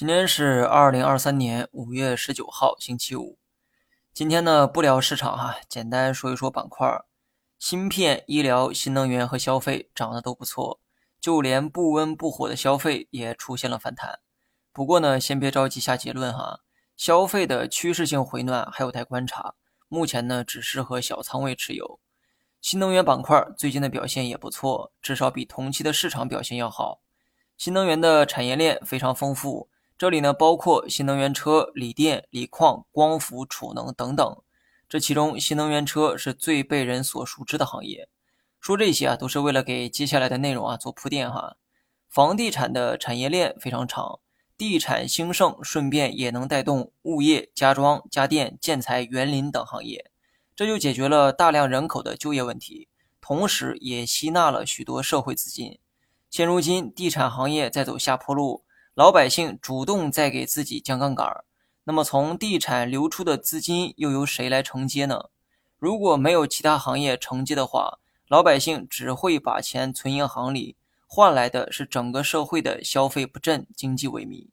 今天是二零二三年五月十九号，星期五。今天呢，不聊市场哈，简单说一说板块。芯片、医疗、新能源和消费涨得都不错，就连不温不火的消费也出现了反弹。不过呢，先别着急下结论哈，消费的趋势性回暖还有待观察。目前呢，只适合小仓位持有。新能源板块最近的表现也不错，至少比同期的市场表现要好。新能源的产业链非常丰富。这里呢，包括新能源车、锂电、锂矿、光伏、储能等等。这其中，新能源车是最被人所熟知的行业。说这些啊，都是为了给接下来的内容啊做铺垫哈。房地产的产业链非常长，地产兴盛，顺便也能带动物业、家装、家电、建材、园林等行业，这就解决了大量人口的就业问题，同时也吸纳了许多社会资金。现如今，地产行业在走下坡路。老百姓主动在给自己降杠杆儿，那么从地产流出的资金又由谁来承接呢？如果没有其他行业承接的话，老百姓只会把钱存银行里，换来的是整个社会的消费不振、经济萎靡。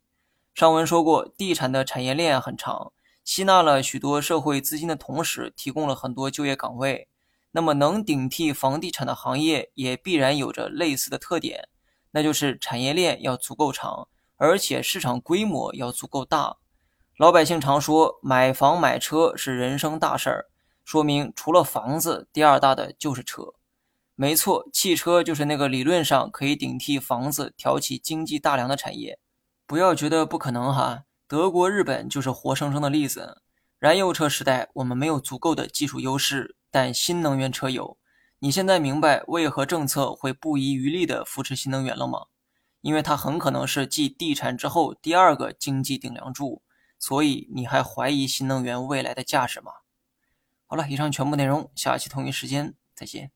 上文说过，地产的产业链很长，吸纳了许多社会资金的同时，提供了很多就业岗位。那么能顶替房地产的行业，也必然有着类似的特点，那就是产业链要足够长。而且市场规模要足够大。老百姓常说买房买车是人生大事儿，说明除了房子，第二大的就是车。没错，汽车就是那个理论上可以顶替房子、挑起经济大梁的产业。不要觉得不可能哈，德国、日本就是活生生的例子。燃油车时代，我们没有足够的技术优势，但新能源车有。你现在明白为何政策会不遗余力地扶持新能源了吗？因为它很可能是继地产之后第二个经济顶梁柱，所以你还怀疑新能源未来的价值吗？好了，以上全部内容，下期同一时间再见。